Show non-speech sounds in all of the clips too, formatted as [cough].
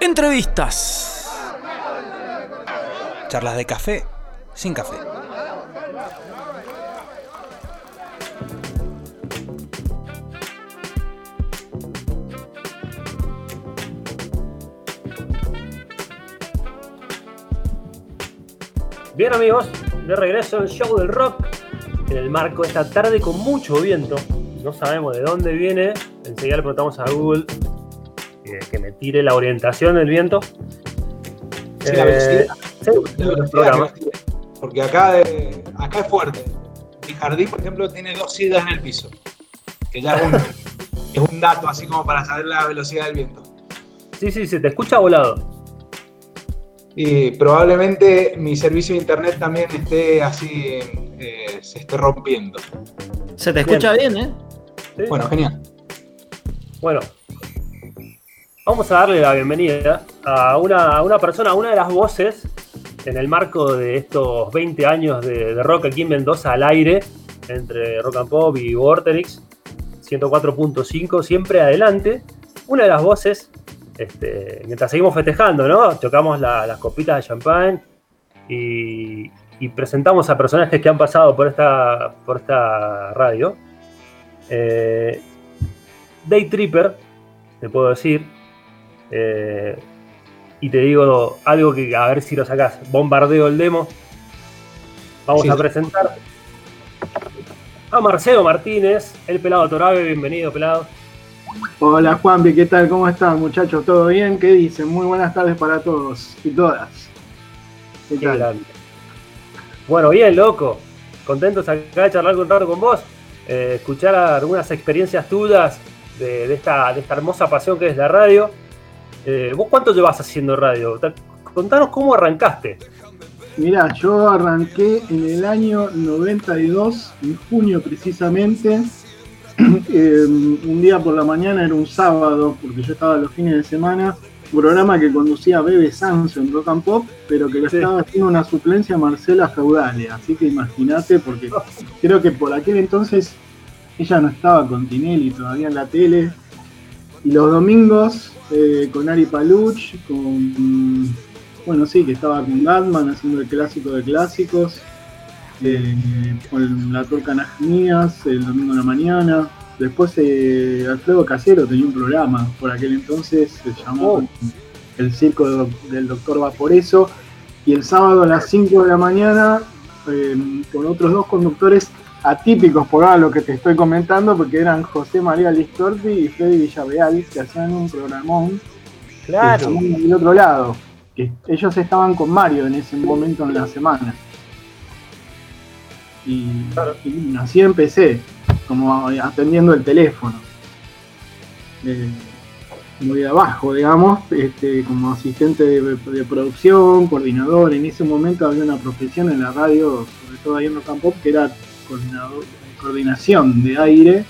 Entrevistas. Charlas de café sin café. Bien amigos, de regreso al show del rock en el marco de esta tarde con mucho viento. No sabemos de dónde viene. Enseguida le preguntamos a Google tire la orientación del viento. Sí, la Eh, velocidad. sí, La tiene. Porque acá, eh, acá es fuerte. Mi jardín, por ejemplo, tiene dos sillas en el piso. Que ya es un, [laughs] es un dato así como para saber la velocidad del viento. Sí, sí, se te escucha volado. Y probablemente mi servicio de internet también esté así, eh, se esté rompiendo. Se te escucha bien, ¿eh? ¿sí? Bueno, genial. Bueno, vamos a darle la bienvenida a una, una persona, una de las voces en el marco de estos 20 años de, rock aquí en Mendoza al aire, entre Rock and Pop y Vorterix 104.5, siempre adelante. Una de las voces, este, mientras seguimos festejando, ¿no? Tocamos la- las copitas de champán y, y presentamos a personajes que han pasado por esta, por esta radio. Eh, Day Tripper, te puedo decir. Eh, y te digo algo que a ver si lo sacás. Bombardeo el demo. Vamos Sí. a presentar a Marcelo Martínez, el pelado Torabe. Bienvenido, pelado. Hola Juanpi, ¿qué tal? ¿Cómo están muchachos? ¿Todo bien? ¿Qué dicen? Muy buenas tardes para todos y todas. ¿Qué Qué tal? grande. Bueno, bien, loco. Contentos acá de charlar un rato con vos. eh, escuchar algunas experiencias tuyas de, de esta, de esta hermosa pasión que es la radio. Eh, ¿Vos cuánto llevas haciendo radio? Ta- Contanos cómo arrancaste. Mirá, yo arranqué en el año 92, en junio precisamente. Eh, [clears throat] un día por la mañana era un sábado, porque yo estaba los fines de semana. Un programa que conducía Bebe Sanso en Rock and Pop, pero que lo Sí. estaba haciendo una suplencia a Marcela Feudale. Así que imagínate, porque [laughs] creo que por aquel entonces ella no estaba con Tinelli todavía en la tele. Y los domingos eh, con Ari Paluch, con. Bueno, sí, que estaba con Gatman haciendo el clásico de clásicos. eh, con la Turca Najmías el domingo en la mañana. Después eh, Alfredo Casero tenía un programa por aquel entonces, se llamó Oh. El Circo de- del Doctor Vaporeso. Y el sábado a las 5 de la mañana, eh, con otros dos conductores atípicos por ahora lo que te estoy comentando, porque eran José María Listorti y Freddy Villarreal, que hacían un programón estaban del otro lado. Que ellos estaban con Mario en ese momento en la semana. Y, y así empecé, como atendiendo el teléfono. Eh, muy de abajo, digamos, este, como asistente de, de producción, coordinador. En ese momento había una profesión en la radio, sobre todo ahí en Rock and Pop, que era coordinación de aire,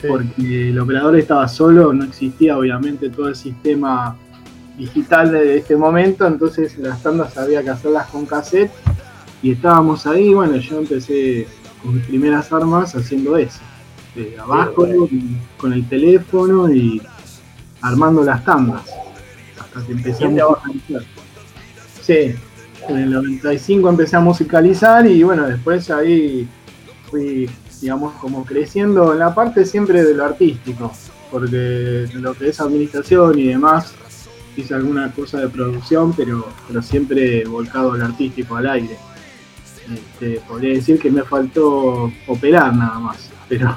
Sí. porque el operador estaba solo, no existía obviamente todo el sistema digital de este momento, entonces las tandas había que hacerlas con cassette y estábamos ahí, bueno, yo empecé con mis primeras armas haciendo eso, de abajo, con el teléfono y armando las tandas, hasta que empecé a. Sí, en el 95 empecé a musicalizar y bueno, después ahí fui, digamos, como creciendo en la parte siempre de lo artístico, porque lo que es administración y demás, hice alguna cosa de producción, pero, pero siempre volcado al artístico, al aire. Este, podría decir que me faltó operar nada más, pero,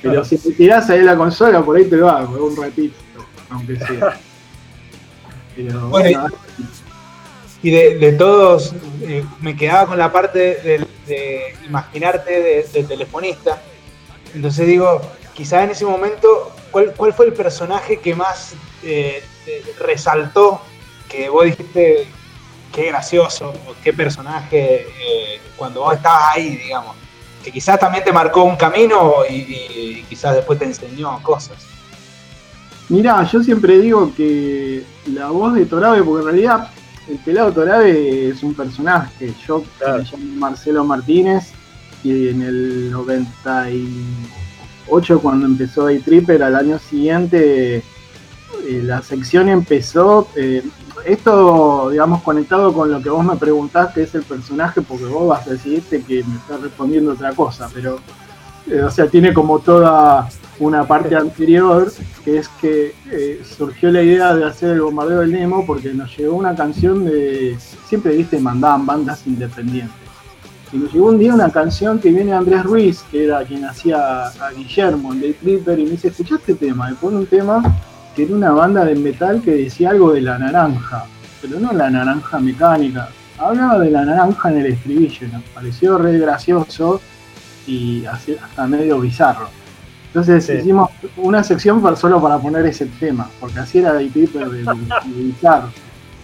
pero Claro. si te tirás ahí la consola, por ahí te lo hago, un ratito, aunque sea. [laughs] Pero Bueno, bueno, Y de, de todos, eh, me quedaba con la parte de, imaginarte de, de telefonista. Entonces digo, quizá en ese momento, ¿cuál, cuál fue el personaje que más eh, resaltó? Que vos dijiste, qué gracioso, qué personaje, eh, cuando vos estabas ahí, digamos. Que quizás también te marcó un camino y- y quizás después te enseñó cosas. Mirá, yo siempre digo que la voz de Torabe, porque en realidad el pelado Torabe es un personaje. Yo Claro. me llamo Marcelo Martínez y en el 98 cuando empezó A Tripper al año siguiente eh, la sección empezó, eh, esto, digamos, conectado con lo que vos me preguntás, que es el personaje, porque vos vas a decirte que me estás respondiendo otra cosa, pero, eh, o sea, tiene como toda una parte anterior, que es que eh, surgió la idea de hacer el bombardeo del Nemo porque nos llegó una canción de, siempre, viste, mandaban bandas independientes. Y nos llegó un día una canción que viene Andrés Ruiz, que era quien hacía a Guillermo, el de Clipper, y me dice, ¿escuchaste este tema? Me pone un tema que era una banda de metal que decía algo de la naranja, pero no la naranja mecánica, hablaba de la naranja en el estribillo, nos pareció re gracioso y hasta medio bizarro. Entonces Sí. hicimos una sección para- solo para poner ese tema, porque así era de Piper de, de-.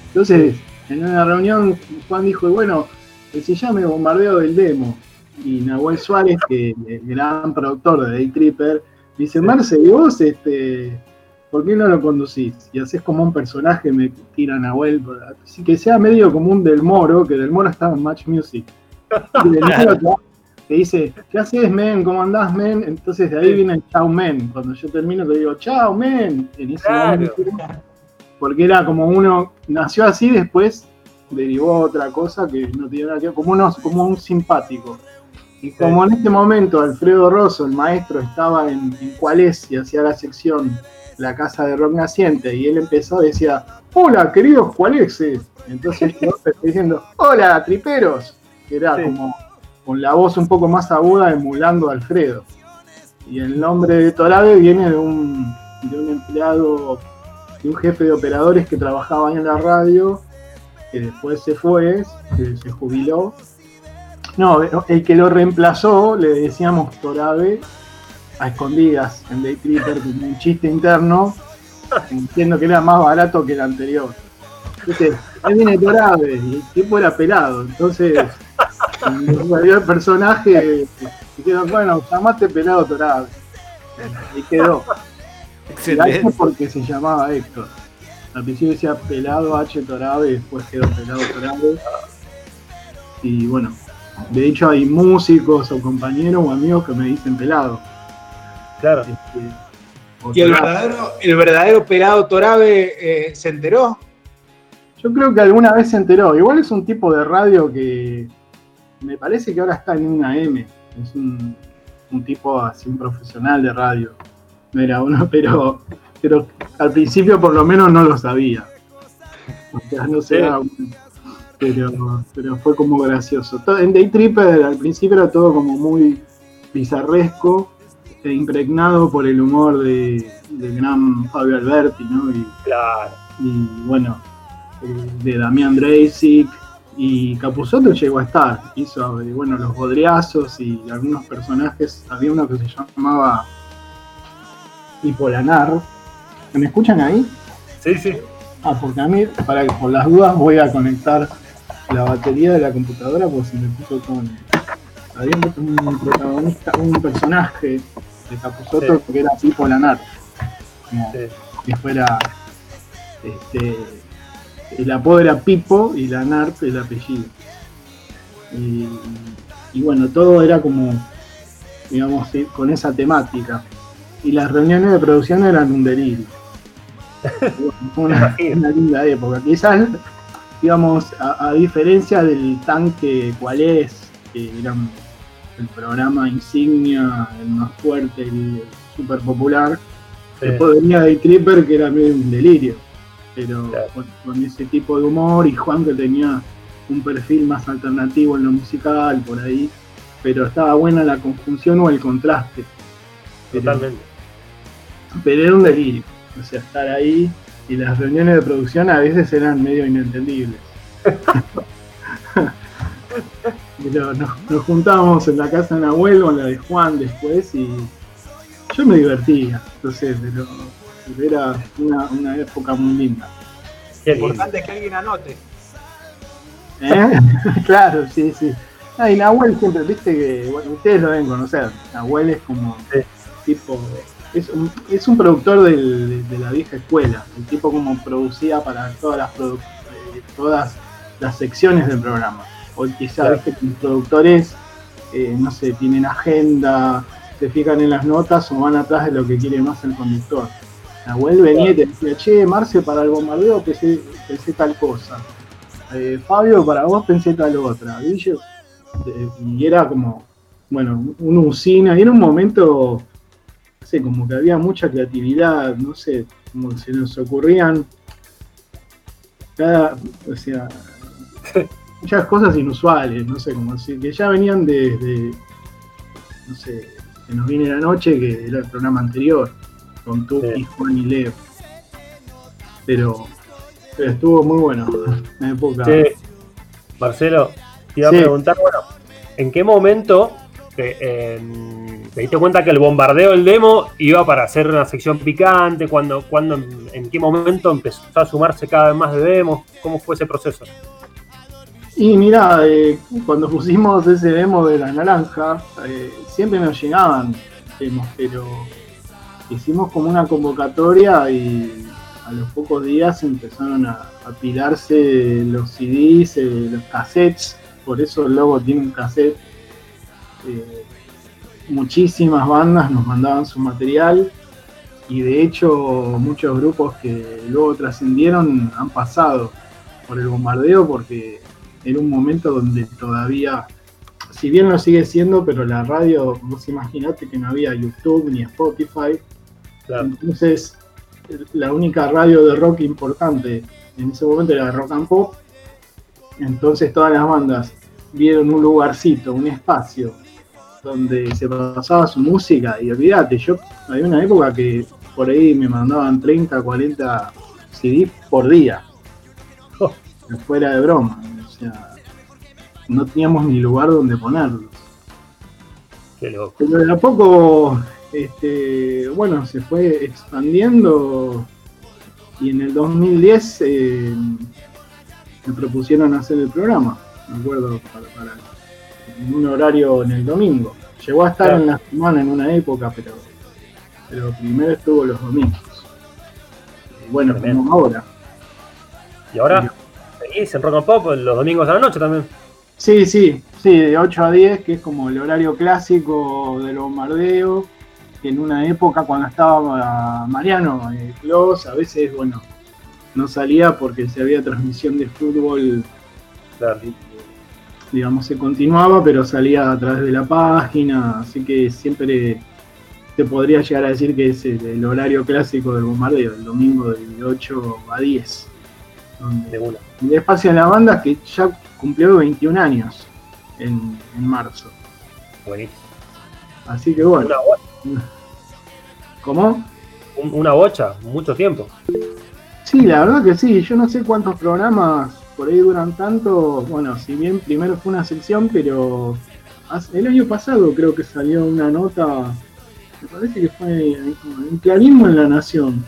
Entonces, en una reunión, Juan dijo, bueno, que se llame Bombardeo del Demo. Y Nahuel Suárez, que el gran productor de Day Tripper, dice, Marce, ¿y vos este, por qué no lo conducís? Y haces como un personaje, me tira Nahuel, así que sea medio como un Del Moro, que Del Moro estaba en Match Music. Y Del [laughs] Moro te- dice, ¿qué haces, men? ¿Cómo andás, men? Entonces de ahí viene el chau, men. Cuando yo termino te digo, chau, men. En ese Claro. momento, porque era como uno, nació así, después derivó a otra cosa que no tiene nada que ver, como, uno, como un simpático. Y como en este momento Alfredo Rosso, el maestro, estaba en, en y hacía la sección La Casa de Rock Naciente, y él empezó, decía, hola, queridos Cualeses. Entonces yo empecé diciendo, hola, triperos, que era Sí. como con la voz un poco más aguda emulando a Alfredo. Y el nombre de Torabe viene de un, de un empleado, de un jefe de operadores que trabajaba en la radio, que después se fue, se jubiló. No, el que lo reemplazó le decíamos Torabe a escondidas en Day Tripper un chiste interno, diciendo que era más barato que el anterior. Entonces, ahí viene Torabe y el tipo era pelado, entonces salió el personaje, dijeron, bueno, llamaste pelado Torabe. Y quedó. Excelente. Porque se llamaba Héctor. Al principio decía pelado H Torabe y después quedó pelado Torabe. Y bueno, de hecho hay músicos o compañeros o amigos que me dicen pelado. Claro. Este, ¿Y el verdadero, el verdadero pelado Torabe eh, se enteró? Yo creo que alguna vez se enteró. Igual es un tipo de radio que me parece que ahora está en una M. Es un, un tipo así, un profesional de radio. No era uno, [laughs] pero, pero al principio por lo menos no lo sabía. O sea, no Sí. cuenta. pero, pero fue como gracioso. En Day Tripper al principio era todo como muy bizarresco e impregnado por el humor de, del gran Fabio Alberti, ¿no? Y, Claro. y bueno, eh, de Damián Dreisig y Capuzotto llegó a estar, hizo eh, bueno los bodriazos y algunos personajes, había uno que se llamaba Hipolanar. ¿Me escuchan ahí? Sí, sí. Ah, porque a mí, para que por las dudas voy a conectar la batería de la computadora porque se me puso con. Había un, protagonista, un personaje de Capuzotto que era Pipo Lanar. Como Sí. que fuera. Este, el apodo era Pipo y Lanar el apellido. Y, y bueno, todo era como, digamos, con esa temática. Y las reuniones de producción eran un delirio. [laughs] Una, una linda época. Quizás, digamos, a, a diferencia del tanque cuál es, que era el programa insignia, el más fuerte, el super popular, Sí. después venía Day Tripper que era medio un delirio, pero Claro. con, con ese tipo de humor y Juan que tenía un perfil más alternativo en lo musical, por ahí, pero estaba buena la conjunción o el contraste. Totalmente. pero era un delirio. O sea, estar ahí y las reuniones de producción a veces eran medio inentendibles. [laughs] pero nos, nos juntábamos en la casa de Nahuel o en la de Juan después y yo me divertía. Entonces, pero, pero era una, una época muy linda. Qué Lo importante es que alguien anote. ¿Eh? [laughs] claro, sí, sí. Ah, y Nahuel siempre, viste que, bueno, ustedes lo deben conocer. Nahuel es como tipo, es un, es un productor del- de, la vieja escuela. El tipo como producía para todas las produ- eh, todas las secciones del programa. O quizá Claro. viste que los productores, eh, no sé, tienen agenda, se fijan en las notas o van atrás de lo que quiere más el conductor. Nahuel venía y te decía, che, Marce, para el bombardeo pensé, pensé tal cosa. Eh, Fabio, para vos pensé tal otra. Y, yo, eh, y era como, bueno, una usina. Y era un momento, no sé, como que había mucha creatividad, no sé, como se nos ocurrían cada, o sea, [laughs] muchas cosas inusuales, no sé, como si que ya venían de, no sé, que nos viene la noche, que era el programa anterior, con Tuki, Sí. Juan y Leo. Pero, pero estuvo muy bueno la época. Sí. Marcelo, te iba a preguntar, bueno, ¿en qué momento te, em, te diste cuenta que el bombardeo del demo iba para hacer una sección picante? ¿Cuándo, en, en qué momento empezó a sumarse cada vez más de demos? ¿Cómo fue ese proceso? Y mira, eh, cuando pusimos ese demo de la naranja, eh, siempre nos llegaban demos, pero hicimos como una convocatoria y a los pocos días empezaron a apilarse los CDs, eh, los cassettes, por eso el logo tiene un cassette. Eh, muchísimas bandas nos mandaban su material y de hecho muchos grupos que luego trascendieron han pasado por el bombardeo porque era un momento donde todavía, si bien lo sigue siendo, pero la radio, vos imaginate que no había YouTube ni Spotify, Claro. entonces la única radio de rock importante en ese momento era Rock and Pop, entonces todas las bandas vieron un lugarcito, un espacio donde se pasaba su música y olvídate, yo había una época que por ahí me mandaban 30, 40 CDs por día. Oh. Fuera de broma. O sea, no teníamos ni lugar donde ponerlos. Qué loco. Pero de a poco, este, bueno, se fue expandiendo y en el 2010 eh, me propusieron hacer el programa, me acuerdo, para, para- en un horario en el domingo. Llegó a estar Claro. en la semana en una época, pero, pero primero estuvo los domingos. Y bueno, ahora. ¿Y ahora? ¿Seguís en Rock and Pop los domingos a la noche también? Sí, sí, sí, de 8 a 10, que es como el horario clásico del bombardeo, que en una época cuando estaba Mariano eh, Clos, a veces, bueno, no salía porque se había transmisión de fútbol, Claro. digamos, se continuaba, pero salía a través de la página, así que siempre te podría llegar a decir que es el, el horario clásico del bombardeo, el domingo de 8 a 10. donde De una. el espacio en la banda que ya cumplió 21 años en, en marzo. Buenísimo. Así que bueno, Una, ¿cómo? un- una bocha, mucho tiempo. Sí, la verdad que sí, yo no sé cuántos programas por ahí duran tanto. Bueno, si bien primero fue una sección, pero el año pasado creo que salió una nota, me parece que fue en Clarismo en la Nación,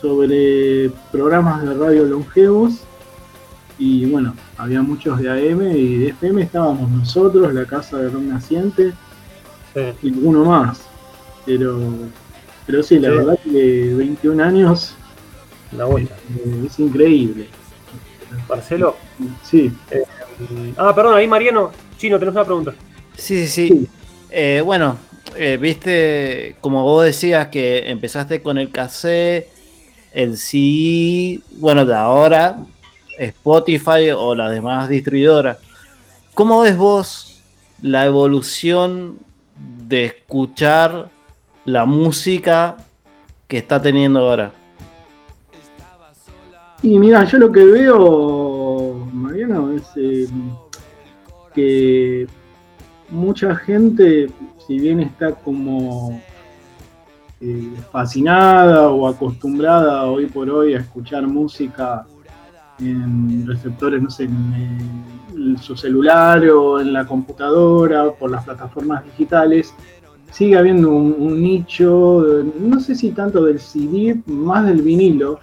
sobre programas de radio longevos. Y bueno, había muchos de AM y de FM estábamos nosotros, la Casa de Rock Naciente, Sí. y alguno más. Pero, pero sí, la Sí. verdad que 21 años Una bocha. eh, es increíble. Marcelo. Sí, Ah, perdón, ahí Mariano. Chino, tenés una pregunta. Sí, sí, sí. Sí. Eh, bueno, eh, viste, como vos decías que empezaste con el cassette, el CD, bueno, de ahora Spotify o las demás distribuidoras. ¿Cómo ves vos la evolución de escuchar la música que está teniendo ahora? Y mira, yo lo que veo, Mariano, es eh, que mucha gente, si bien está como eh, fascinada o acostumbrada hoy por hoy a escuchar música en receptores, no sé, en, en su celular o en la computadora, por las plataformas digitales, sigue habiendo un, nicho, no sé si tanto del CD, más del vinilo,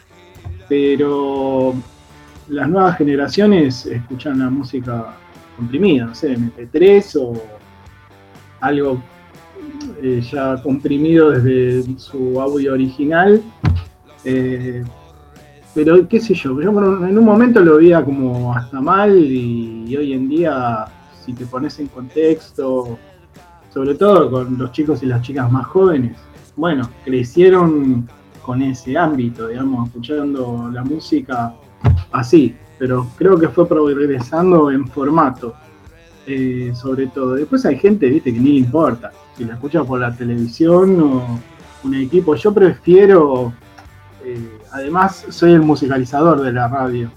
pero las nuevas generaciones escuchan la música comprimida, no sé, MP3 o algo eh, ya comprimido desde su audio original. Eh, pero qué sé yo, yo en un momento lo veía como hasta mal y hoy en día, si te pones en contexto, sobre todo con los chicos y las chicas más jóvenes, bueno, crecieron con ese ámbito, digamos, escuchando la música así, pero creo que fue progresando en formato, eh, sobre todo. Después hay gente, viste, que ni importa, si la escucha por la televisión o un equipo. Yo prefiero, eh, además soy el musicalizador de la radio,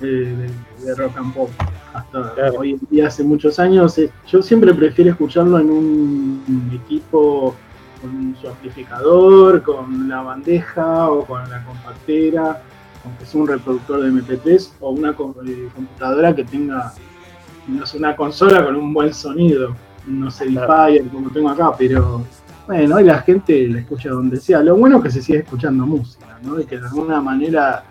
eh, de rock and pop hasta Claro. hoy en día, hace muchos años. eh, Yo siempre prefiero escucharlo en un equipo con su amplificador, con la bandeja o con la compactera, aunque sea un reproductor de MP3 o una eh, computadora que tenga no sé, una consola con un buen sonido, no sé, Edifier como tengo acá, pero bueno, hoy la gente la escucha donde sea. Lo bueno es que se sigue escuchando música, ¿no? Y que de alguna manera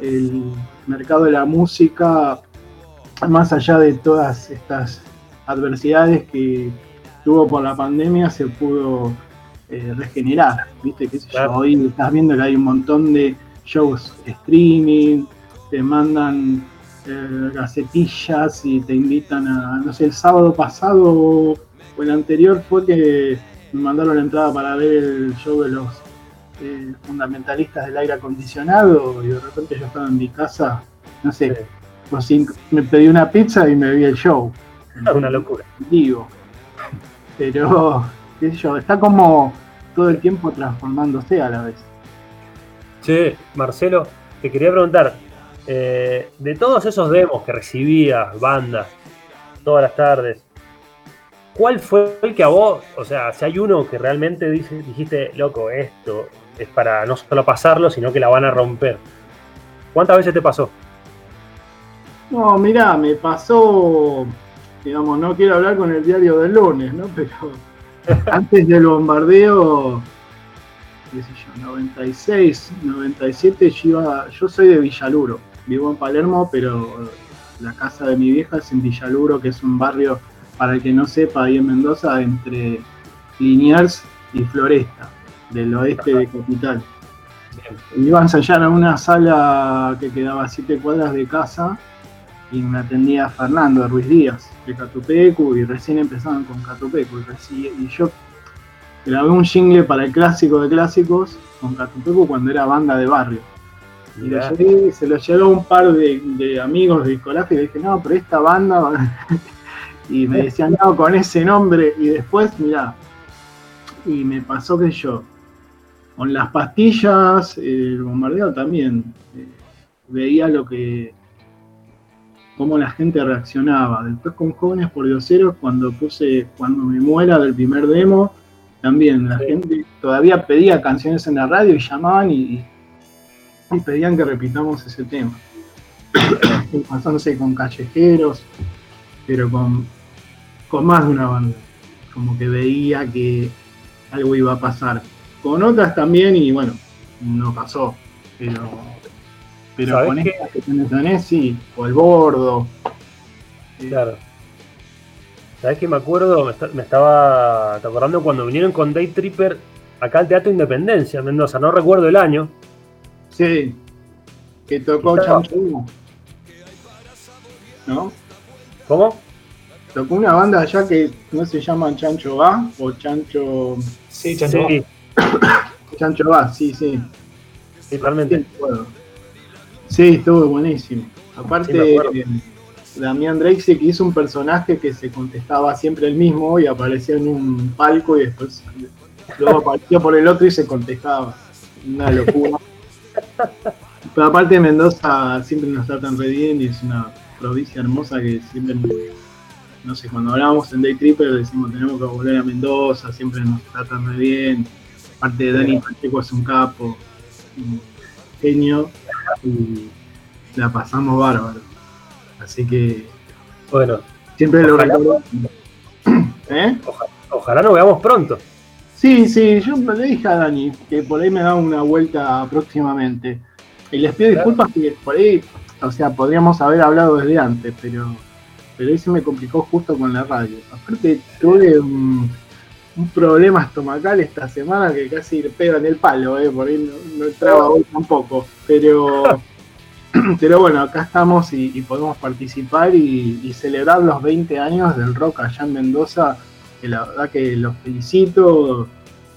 el mercado de la música, más allá de todas estas adversidades que tuvo por la pandemia, se pudo eh, regenerar. ¿Viste? ¿Qué sé yo? Claro. Hoy estás viendo que hay un montón de shows streaming, te mandan eh, gacetillas y te invitan a, no sé, el sábado pasado o el anterior fue que me mandaron la entrada para ver el show de los eh, fundamentalistas del aire acondicionado y de repente yo estaba en mi casa, no sé, Sí. Por cinco- me pedí una pizza y me vi el show. Es una locura. Digo. Pero, qué sé yo, está como todo el tiempo transformándose a la vez. Che, Marcelo, te quería preguntar, eh, de todos esos demos que recibías, bandas, todas las tardes, ¿cuál fue el que a vos, o sea, si hay uno que realmente dice- dijiste, loco, esto es para no solo pasarlo, sino que la van a romper? ¿Cuántas veces te pasó? No, mirá, me pasó, digamos, no quiero hablar con el diario del lunes, ¿no? [laughs] Pero antes del bombardeo, qué sé yo, 96, 97, yo, iba, yo soy de Villaluro, vivo en Palermo, pero la casa de mi vieja es en Villaluro, que es un barrio, para el que no sepa, ahí en Mendoza, entre Liniers y Floresta, del oeste de Capital. Iba a ensayar a una sala que quedaba a siete cuadras de casa y me atendía Fernando Ruiz Díaz de Catupecu y recién empezaban con Catupecu y, y yo grabé un jingle para el clásico de clásicos con Catupecu cuando era banda de barrio y lo Mirá. llevé- se lo llevó un par de, de amigos del colegio y le dije no pero esta banda [laughs] y me [laughs] decían no con ese nombre y después mirá y me pasó que yo con las pastillas el bombardeo también eh, veía lo que cómo la gente reaccionaba. Después con Jóvenes por Dioseros, cuando puse Cuando me muera del primer demo, también la Sí. gente todavía pedía canciones en la radio y llamaban y, y pedían que repitamos ese tema. [coughs] Sé, con Callejeros, pero con, con más de una banda. Como que veía que algo iba a pasar. Con otras también, y bueno, no pasó. Pero, pero ¿Sabés con qué? estas que tenés, sí, o el bordo. Eh, Claro. ¿Sabes que me acuerdo? Me, esta- me estaba ¿te acordando cuando vinieron con Day Tripper acá al Teatro Independencia, en Mendoza. No recuerdo el año. Sí, que tocó Uno. ¿No? ¿Cómo? Tocó una banda allá que no se llaman Chancho A o Chancho. Sí, Chancho. Sí, [coughs] Chancho A, sí, sí. sí, totalmente. Sí. Sí, estuvo buenísimo. Aparte, Sí, eh, Damián Drexel hizo un personaje que se contestaba siempre el mismo y aparecía en un palco y después luego aparecía por el otro y se contestaba. Una locura. [laughs] Pero aparte Mendoza siempre nos tratan re bien y es una provincia hermosa que siempre, no sé, cuando hablamos en Day Tripper decimos tenemos que volver a Mendoza, siempre nos tratan re bien. Aparte de Dani Pacheco es un capo, un genio y la pasamos bárbaro. Así que Bueno, siempre lo Ojalá. recuerdo. [clears throat] ¿Eh? ojalá nos veamos pronto. Sí, sí, yo le dije a Dani que por ahí me da una vuelta próximamente. Y les pido Claro. disculpas que por ahí, o sea, podríamos haber hablado desde antes, pero, pero ahí se me complicó justo con la radio. Aparte, tuve un, un problema estomacal esta semana que casi le pega en el palo, eh, por ahí no, no entraba hoy tampoco. Pero, [coughs] pero bueno, acá estamos y, y podemos participar y, y celebrar los 20 años del rock allá en Mendoza que la verdad que los felicito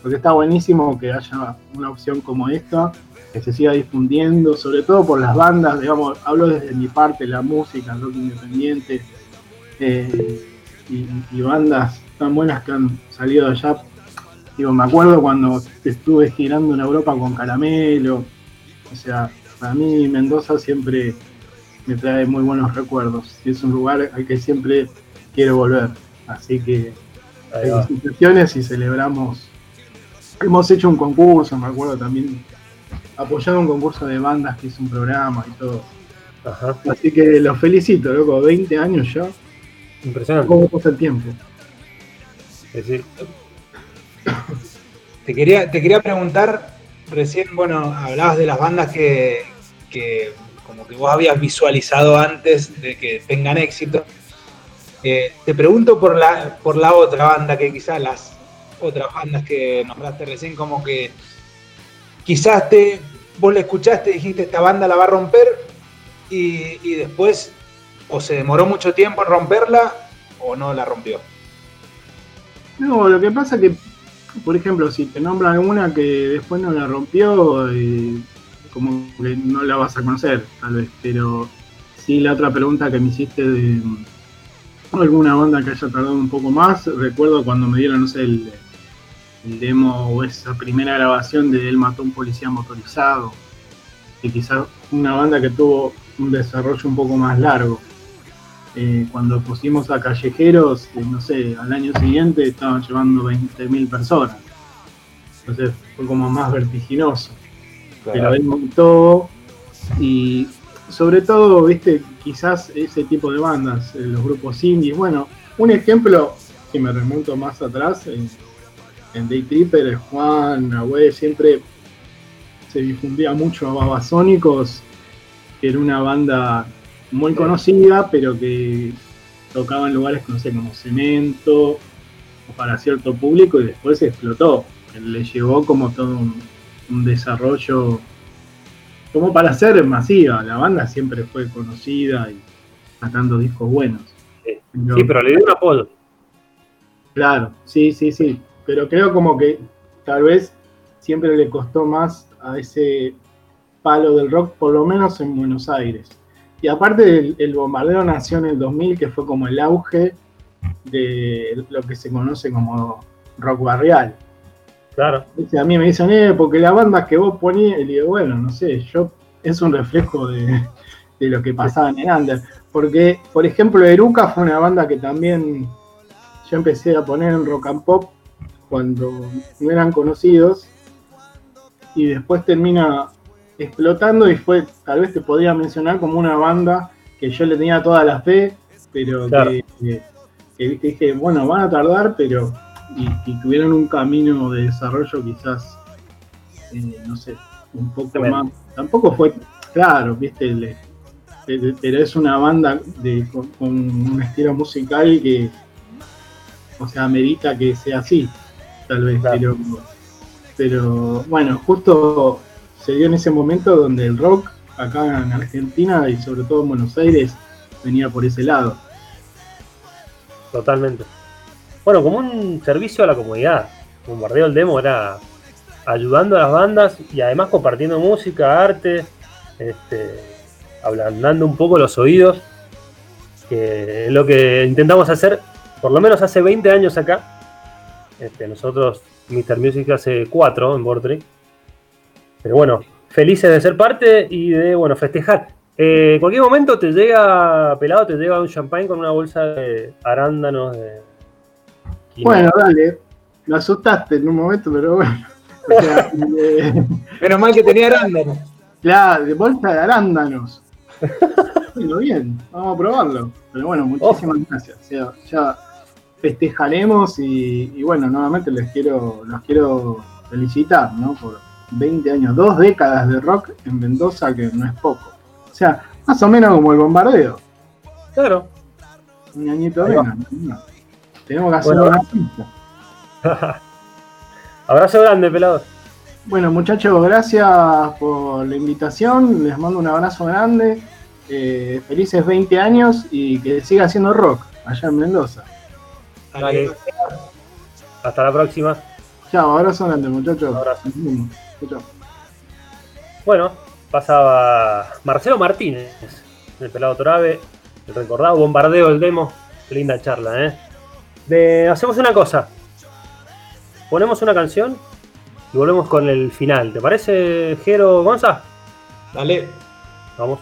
porque está buenísimo que haya una opción como esta, que se siga difundiendo, sobre todo por las bandas, digamos, hablo desde mi parte, la música, el rock independiente, eh, y, y bandas tan buenas que han salido allá. Digo, me acuerdo cuando estuve girando en Europa con Caramelo, o sea, para mí Mendoza siempre me trae muy buenos recuerdos y es un lugar al que siempre quiero volver. Así que felicitaciones y celebramos. Hemos hecho un concurso, me acuerdo también, apoyado un concurso de bandas que hizo un programa y todo. Ajá. Así que los felicito, loco, 20 años ya. Impresionante. ¿Cómo pasa el tiempo? Te quería, te quería preguntar, recién, bueno, hablabas de las bandas que, que como que vos habías visualizado antes de que tengan éxito. Eh, te pregunto por la, por la otra banda, que quizás las otras bandas que nombraste recién, como que quizás te, vos la escuchaste dijiste, esta banda la va a romper, y, y después o se demoró mucho tiempo en romperla o no la rompió. No, lo que pasa que, por ejemplo, si te nombran una que después no la rompió, eh, como que no la vas a conocer, tal vez. Pero sí, la otra pregunta que me hiciste de mm, alguna banda que haya tardado un poco más, recuerdo cuando me dieron, no sé, el, demo o esa primera grabación de Él mató a un policía motorizado, que quizás una banda que tuvo un desarrollo un poco más largo. Eh, cuando pusimos a Callejeros, eh, no sé, al año siguiente estaban llevando 20.000 personas. Entonces fue como más vertiginoso. Pero él montó y sobre todo, viste, quizás ese tipo de bandas, eh, los grupos indies. Bueno, un ejemplo que me remonto más atrás, en, Day Tripper, Juan, Nahue, siempre se difundía mucho a Babasónicos, que era una banda muy conocida, pero que tocaba en lugares, no sé, como Cemento, o para cierto público, y después explotó. Le llevó como todo un, un desarrollo, como para ser masiva. La banda siempre fue conocida y sacando discos buenos. Sí. Sí, pero le dio un apoyo. Claro, sí, sí, sí. Pero creo como que tal vez siempre le costó más a ese palo del rock, por lo menos en Buenos Aires. Y aparte el, el bombardeo nació en el 2000, que fue como el auge de lo que se conoce como rock barrial. Claro. A mí me dicen, eh, porque la banda que vos ponías, y digo, bueno, no sé, yo es un reflejo de, de lo que pasaba en el under. Porque, por ejemplo, Eruca fue una banda que también yo empecé a poner en rock and pop cuando no eran conocidos y después termina explotando y fue, tal vez te podría mencionar como una banda que yo le tenía toda la fe, pero Claro. que, que- que dije, bueno, van a tardar, pero y, y tuvieron un camino de desarrollo quizás, eh, no sé, un poco Tremendo. más. Tampoco fue claro, viste, pero pero es una banda de, con, con un estilo musical que, o sea, merita que sea así, tal vez, Claro. pero, pero bueno, justo se dio en ese momento donde el rock acá en Argentina y sobre todo en Buenos Aires venía por ese lado. Totalmente. Bueno, como un servicio a la comunidad. Bombardeo el demo era ayudando a las bandas y además compartiendo música, arte, este, ablandando un poco los oídos, que es lo que intentamos hacer por lo menos hace 20 años acá. Este, nosotros, Mr. Music hace 4 en Bortree. Pero bueno, felices de ser parte y de bueno festejar. Eh, en cualquier momento te llega, pelado, te llega un champagne con una bolsa de arándanos de. Bueno, dale, me asustaste en un momento, pero bueno. O sea, [laughs] eh, Menos mal que tenía arándano. Claro, de bolsa de arándanos. Bueno, bien, vamos a probarlo. Pero bueno, muchísimas gracias. O sea, ya festejaremos y, y bueno, nuevamente les quiero, los quiero felicitar, ¿no? Por 20 años, dos décadas de rock en Mendoza, que no es poco. O sea, más o menos como el bombardeo. Claro. Un añito menos. ¿no? Tenemos que hacer Bueno, una pista. [laughs] Abrazo grande, pelado. Bueno, muchachos, gracias por la invitación. Les mando un abrazo grande. Eh, felices 20 años y que siga haciendo rock allá en Mendoza. Hasta la próxima. Chao, abrazo grande, muchachos. Abrazo. Bueno, pasaba Marcelo Martínez, el pelado Torabe, el recordado bombardeo del demo. Qué linda charla, ¿eh? De- hacemos una cosa. Ponemos una canción y volvemos con el final. ¿Te parece, Jero Gonza? Dale. Vamos.